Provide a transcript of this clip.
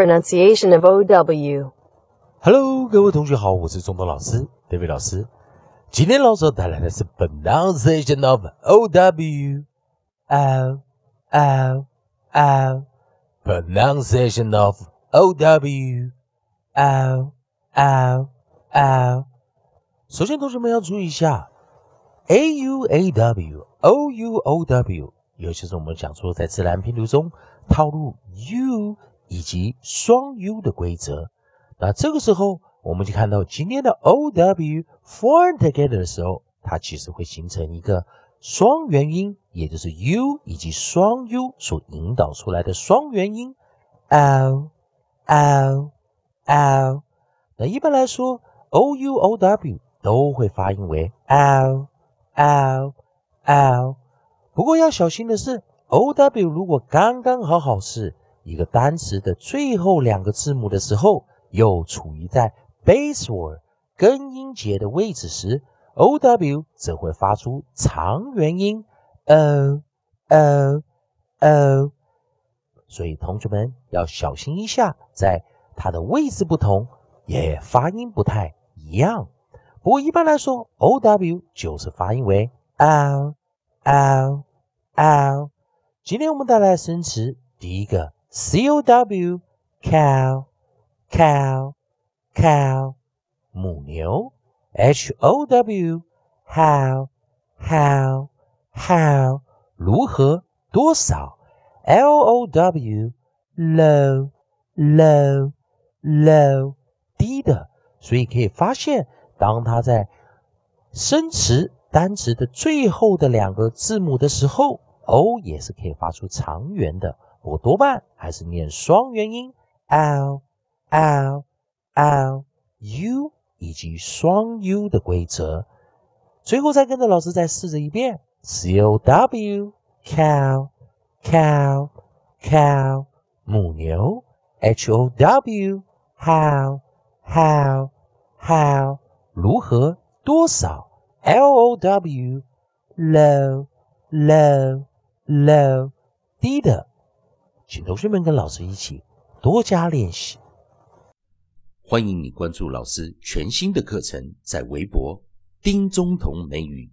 pronunciation of OW. Hello，各位同学好，我是中东老师 David 老师。今天老师带来的是 pronunciation of O W O O O pronunciation of O W O O O。首先，同学们要注意一下 A U A W O U O W，尤其是我们讲说在自然拼读中套入 U 以及双 U 的规则。那这个时候，我们就看到今天的 O W form together 的时候，它其实会形成一个双元音，也就是 U 以及双 U 所引导出来的双元音 O O O。那一般来说，O U O W 都会发音为 O O O。不过要小心的是，O W 如果刚刚好好是一个单词的最后两个字母的时候，又处于在 base word 根音节的位置时，O W 则会发出长元音 o o o，所以同学们要小心一下，在它的位置不同，也发音不太一样。不过一般来说，O W 就是发音为 o o o。今天我们带来的生词第一个 C O W cow。cow cow. 母牛，h o w how how how. 如何多少，l o w low low low. 低的，所以可以发现，当它在生词单词的最后的两个字母的时候，o 也是可以发出长元的，我多半还是念双元音 l。l l u 以及双 u 的规则，最后再跟着老师再试着一遍：c o w cow cow cow 母牛；h o w how how how 如何多少；l o w low low low 低的。请同学们跟老师一起多加练习。欢迎你关注老师全新的课程，在微博“丁中同美语